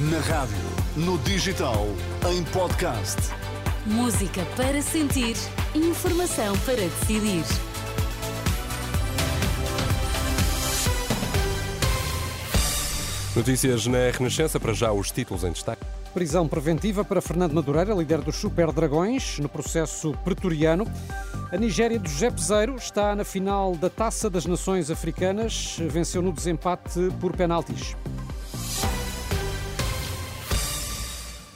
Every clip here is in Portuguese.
Na rádio, no digital, em podcast. Música para sentir, informação para decidir. Notícias na Renascença, para já os títulos em destaque. Prisão preventiva para Fernando Madureira, líder dos Super Dragões, no processo pretoriano. A Nigéria do José Peseiro está na final da Taça das Nações Africanas, venceu no desempate por penaltis.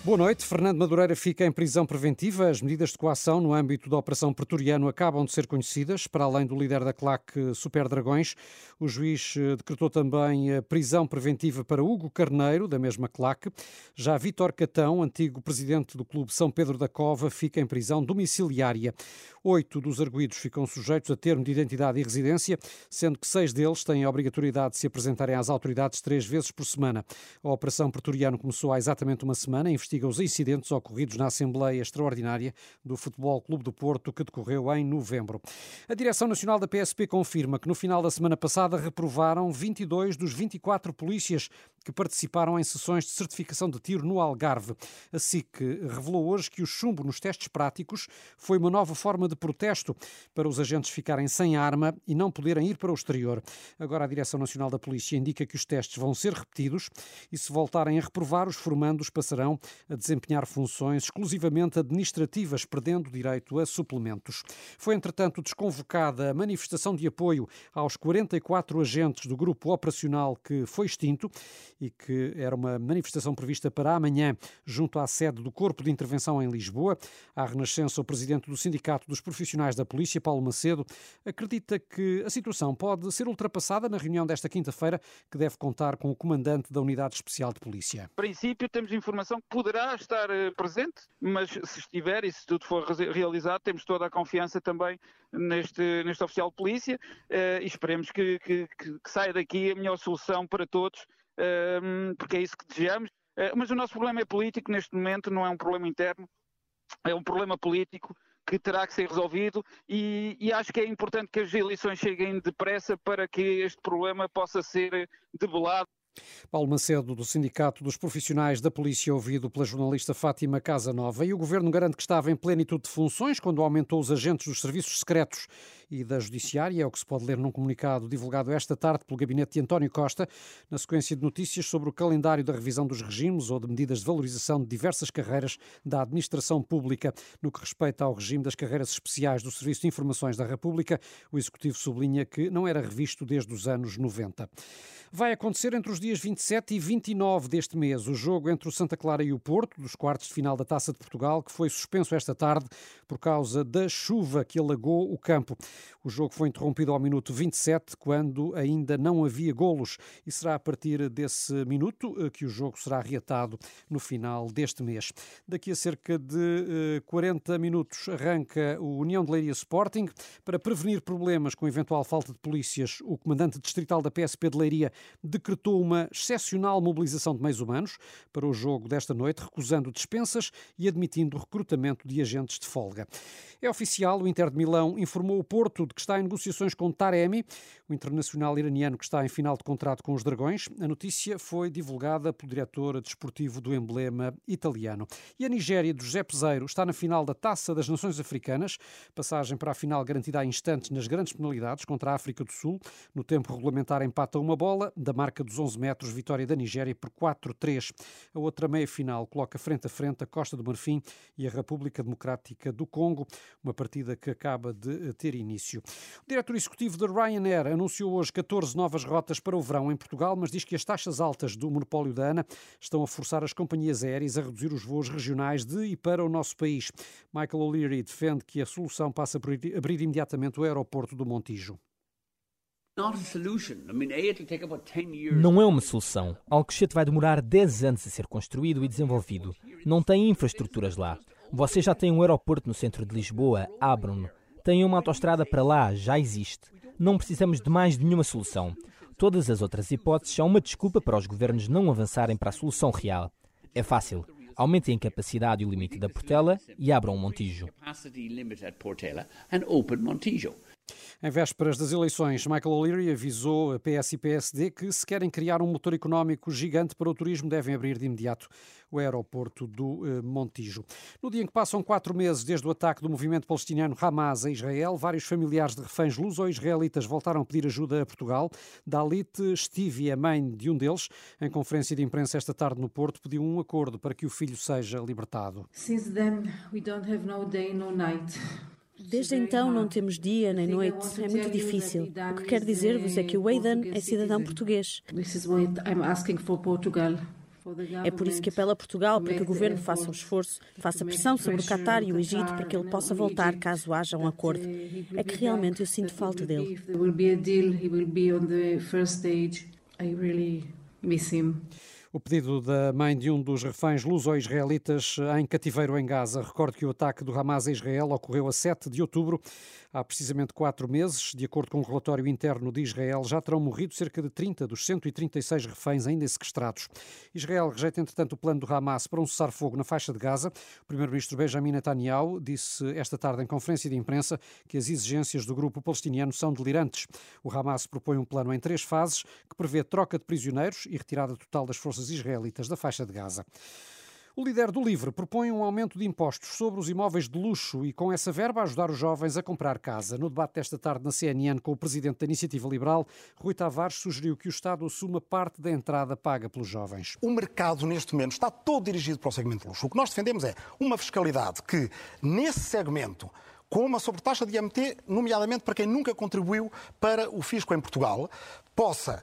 Boa noite. Fernando Madureira fica em prisão preventiva. As medidas de coação no âmbito da Operação Pretoriano acabam de ser conhecidas. Para além do líder da claque Super Dragões, o juiz eh, decretou também a prisão preventiva para Hugo Carneiro, da mesma claque. Já Vítor Catão, antigo presidente do Clube São Pedro da Cova, fica em prisão domiciliária. Oito dos arguídos ficam sujeitos a termo de identidade e residência, sendo que seis deles têm a obrigatoriedade de se apresentarem às autoridades três vezes por semana. A Operação Pretoriano começou há exatamente uma semana investiga os incidentes ocorridos na Assembleia Extraordinária do Futebol Clube do Porto, que decorreu em novembro. A Direção Nacional da PSP confirma que no final da semana passada reprovaram 22 dos 24 polícias que participaram em sessões de certificação de tiro no Algarve. A SIC revelou hoje que o chumbo nos testes práticos foi uma nova forma de protesto para os agentes ficarem sem arma e não poderem ir para o exterior. Agora a Direção Nacional da Polícia indica que os testes vão ser repetidos e se voltarem a reprovar, os formandos passarão a desempenhar funções exclusivamente administrativas, perdendo direito a suplementos. Foi, entretanto, desconvocada a manifestação de apoio aos 44 agentes do grupo operacional que foi extinto e que era uma manifestação prevista para amanhã junto à sede do Corpo de Intervenção em Lisboa. À Renascença, o presidente do Sindicato dos Profissionais da Polícia, Paulo Macedo, acredita que a situação pode ser ultrapassada na reunião desta quinta-feira, que deve contar com o comandante da Unidade Especial de Polícia. Em princípio, temos informação que poderá estar eh, presente, mas se estiver e se tudo for realizado, temos toda a confiança também neste, neste oficial de polícia eh, e esperemos que, que, que saia daqui a melhor solução para todos porque é isso que desejamos. Eh, mas o nosso problema é político neste momento, não é um problema interno, é um problema político que terá que ser resolvido e, e, acho que é importante que as eleições cheguem depressa para que este problema possa ser debelado. Paulo Macedo, do Sindicato dos Profissionais da Polícia, ouvido pela jornalista Fátima Casanova. E o governo garante que estava em plenitude de funções quando aumentou os agentes dos serviços secretos e da Judiciária, é o que se pode ler num comunicado divulgado esta tarde pelo gabinete de António Costa, na sequência de notícias sobre o calendário da revisão dos regimes ou de medidas de valorização de diversas carreiras da administração pública. No que respeita ao regime das carreiras especiais do Serviço de Informações da República, o Executivo sublinha que não era revisto desde os anos 90. Vai acontecer entre os dias 27 e 29 deste mês o jogo entre o Santa Clara e o Porto, dos quartos de final da Taça de Portugal, que foi suspenso esta tarde por causa da chuva que alagou o campo. O jogo foi interrompido ao minuto 27, quando ainda não havia golos, e será a partir desse minuto eh, que o jogo será reatado no final deste mês. Daqui a cerca de 40 eh, minutos arranca o União de Leiria Sporting. Para prevenir problemas com eventual falta de polícias, o comandante distrital da PSP de Leiria decretou uma excepcional mobilização de meios humanos para o jogo desta noite, recusando dispensas e admitindo recrutamento de agentes de folga. É oficial, o Inter de Milão informou o Porto de que está em negociações com Taremi, o internacional iraniano que está em final de contrato com os Dragões. A notícia foi divulgada pelo diretor desportivo do emblema italiano. E a Nigéria do José Peseiro está na final da Taça das Nações Africanas, passagem para a final garantida a instantes nas grandes penalidades contra a África do Sul. No tempo regulamentar empata uma bola, da marca dos 11 metros, vitória da Nigéria por 4-3. A outra meia-final coloca frente a frente a Costa do Marfim e a República Democrática do Congo, uma partida que acaba de ter início. O diretor executivo da Ryanair anunciou hoje 14 novas rotas para o verão em Portugal, mas diz que as taxas altas do monopólio da ANA estão a forçar as companhias aéreas a reduzir os voos regionais de e para o nosso país. Michael O'Leary defende que a solução passa por abrir imediatamente o aeroporto do Montijo. Não é uma solução. Alcochete vai demorar 10 anos a ser construído e desenvolvido. Não tem infraestruturas lá. Você já tem um aeroporto no centro de Lisboa, abram-no. Tem uma autoestrada para lá, já existe. Não precisamos de mais nenhuma solução. Todas as outras hipóteses são uma desculpa para os governos não avançarem para a solução real. É fácil. Aumentem a capacidade e o limite da Portela e abram o Montijo. Em vésperas das eleições, Michael O'Leary avisou a PS e PSD que, se querem criar um motor económico gigante para o turismo, devem abrir de imediato o aeroporto do eh, Montijo. No dia em que passam quatro meses desde o ataque do movimento palestiniano Hamas a Israel, vários familiares de reféns luso-israelitas voltaram a pedir ajuda a Portugal. Dalit Stevie, a mãe de um deles, em conferência de imprensa esta tarde no Porto, pediu um acordo para que o filho seja libertado. Since then, we don't have no day, no night. Desde então não temos dia nem noite, é muito difícil. O que quero dizer-vos é que o Aidan é cidadão português. É por isso que apelo a Portugal para que o governo faça um esforço, faça pressão sobre o Qatar e o Egito para que ele possa voltar caso haja um acordo. É que realmente eu sinto falta dele. O pedido da mãe de um dos reféns luso-israelitas em cativeiro em Gaza. Recordo que o ataque do Hamas a Israel ocorreu a 7 de outubro, há precisamente quatro meses. De acordo com o um relatório interno de Israel, já terão morrido cerca de 30 dos 136 reféns ainda sequestrados. Israel rejeita, entretanto, o plano do Hamas para um cessar-fogo na faixa de Gaza. O primeiro-ministro Benjamin Netanyahu disse esta tarde em conferência de imprensa que as exigências do grupo palestiniano são delirantes. O Hamas propõe um plano em três fases que prevê troca de prisioneiros e retirada total das forças forças israelitas da faixa de Gaza. O líder do LIVRE propõe um aumento de impostos sobre os imóveis de luxo e, com essa verba, ajudar os jovens a comprar casa. No debate desta tarde na CNN com o presidente da Iniciativa Liberal, Rui Tavares sugeriu que o Estado assuma parte da entrada paga pelos jovens. O mercado, neste momento, está todo dirigido para o segmento de luxo. O que nós defendemos é uma fiscalidade que, nesse segmento, com uma sobretaxa de IMT, nomeadamente para quem nunca contribuiu para o fisco em Portugal, possa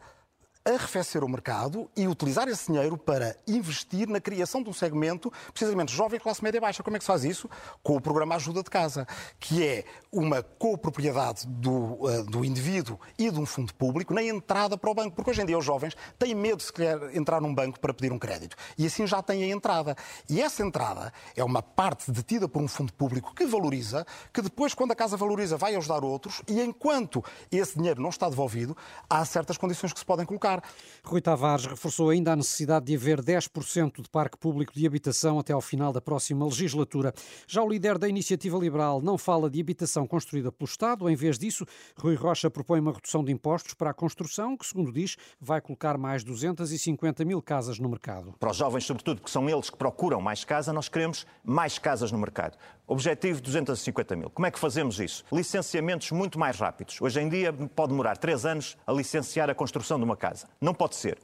arrefecer o mercado e utilizar esse dinheiro para investir na criação de um segmento, precisamente jovem, classe média baixa. Como é que se faz isso? Com o programa Ajuda de Casa, que é uma copropriedade do, uh, do indivíduo e de um fundo público na entrada para o banco. Porque hoje em dia os jovens têm medo de se querer entrar num banco para pedir um crédito. E assim já têm a entrada. E essa entrada é uma parte detida por um fundo público que valoriza, que depois, quando a casa valoriza, vai ajudar outros e enquanto esse dinheiro não está devolvido, há certas condições que se podem colocar. Rui Tavares reforçou ainda a necessidade de haver 10% de parque público de habitação até ao final da próxima legislatura. Já o líder da Iniciativa Liberal não fala de habitação construída pelo Estado. Em vez disso, Rui Rocha propõe uma redução de impostos para a construção, que, segundo diz, vai colocar mais 250 mil casas no mercado. Para os jovens, sobretudo, porque são eles que procuram mais casa, nós queremos mais casas no mercado. Objetivo 250 mil. Como é que fazemos isso? Licenciamentos muito mais rápidos. Hoje em dia pode demorar três anos a licenciar a construção de uma casa. Não pode ser.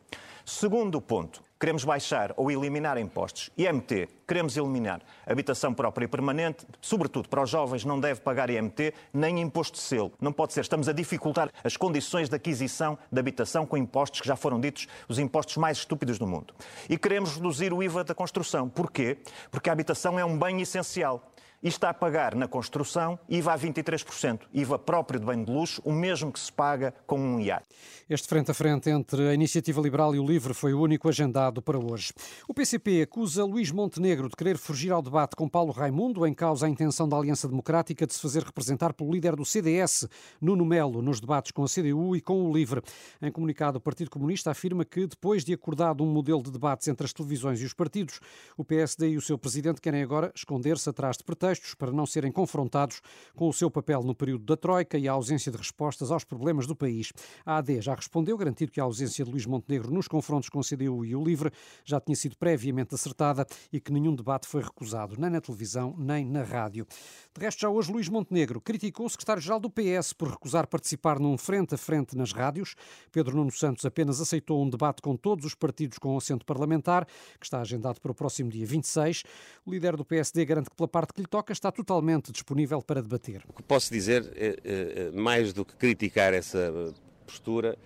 Segundo ponto, queremos baixar ou eliminar impostos. IMT, queremos eliminar. Habitação própria e permanente, sobretudo para os jovens, não deve pagar IMT nem imposto de selo. Não pode ser. Estamos a dificultar as condições de aquisição de habitação com impostos que já foram ditos os impostos mais estúpidos do mundo. E queremos reduzir o IVA da construção. Porquê? Porque a habitação é um bem essencial está a pagar na construção IVA a 23%, IVA próprio de bem de luxo, o mesmo que se paga com um iate. Este frente a frente entre a Iniciativa Liberal e o Livre foi o único agendado para hoje. O PCP acusa Luís Montenegro de querer fugir ao debate com Paulo Raimundo, em causa a intenção da Aliança Democrática de se fazer representar pelo líder do CDS, Nuno Melo, nos debates com a CDU e com o Livre. Em comunicado, o Partido Comunista afirma que, depois de acordado um modelo de debates entre as televisões e os partidos, o PSD e o seu presidente querem agora esconder-se atrás de pretextos para não serem confrontados com o seu papel no período da Troika e a ausência de respostas aos problemas do país. A AD já respondeu, garantindo que a ausência de Luís Montenegro nos confrontos com a CDU e o LIVRE já tinha sido previamente acertada e que nenhum debate foi recusado, nem na televisão nem na rádio. De resto, já hoje Luís Montenegro criticou o secretário-geral do PS por recusar participar num frente a frente nas rádios. Pedro Nuno Santos apenas aceitou um debate com todos os partidos com assento parlamentar, que está agendado para o próximo dia 26. O líder do PSD garante que, pela parte que lhe toca, está totalmente disponível para debater. O que posso dizer, é, é, mais do que criticar essa postura,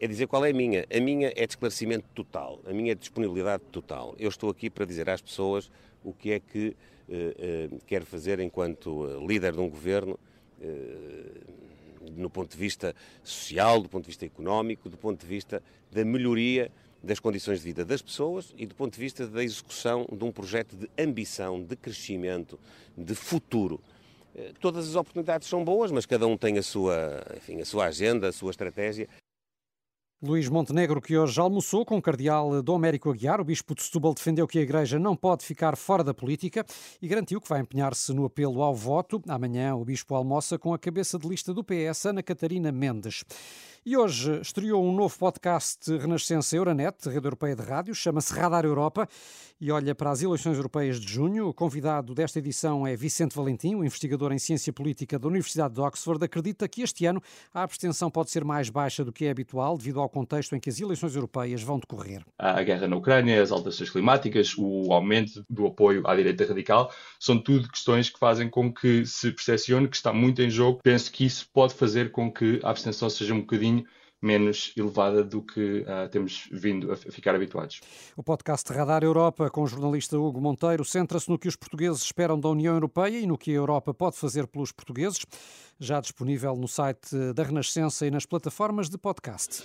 é dizer qual é a minha. A minha é de esclarecimento total, a minha é de disponibilidade total. Eu estou aqui para dizer às pessoas o que é que quero fazer enquanto líder de um governo, no ponto de vista social, do ponto de vista económico, do ponto de vista da melhoria das condições de vida das pessoas e do ponto de vista da execução de um projeto de ambição, de crescimento, de futuro. Eh, todas as oportunidades são boas, mas cada um tem a sua, enfim, a sua agenda, a sua estratégia. Luís Montenegro, que hoje almoçou com o cardeal Dom Américo Aguiar, o bispo de Setúbal defendeu que a Igreja não pode ficar fora da política e garantiu que vai empenhar-se no apelo ao voto. Amanhã o bispo almoça com a cabeça de lista do PS, Ana Catarina Mendes. E hoje estreou um novo podcast Renascença Euronet, rede europeia de rádio, chama-se Radar Europa e olha para as eleições europeias de junho. O convidado desta edição é Vicente Valentim, o investigador em ciência política da Universidade de Oxford. Acredita que este ano a abstenção pode ser mais baixa do que é habitual, devido ao contexto em que as eleições europeias vão decorrer. A guerra na Ucrânia, as alterações climáticas, o aumento do apoio à direita radical, são tudo questões que fazem com que se percepcione que está muito em jogo. Penso que isso pode fazer com que a abstenção seja um bocadinho menos elevada do que uh, temos vindo a ficar habituados. O podcast Radar Europa, com o jornalista Hugo Monteiro, centra-se no que os portugueses esperam da União Europeia e no que a Europa pode fazer pelos portugueses, já disponível no site da Renascença e nas plataformas de podcast.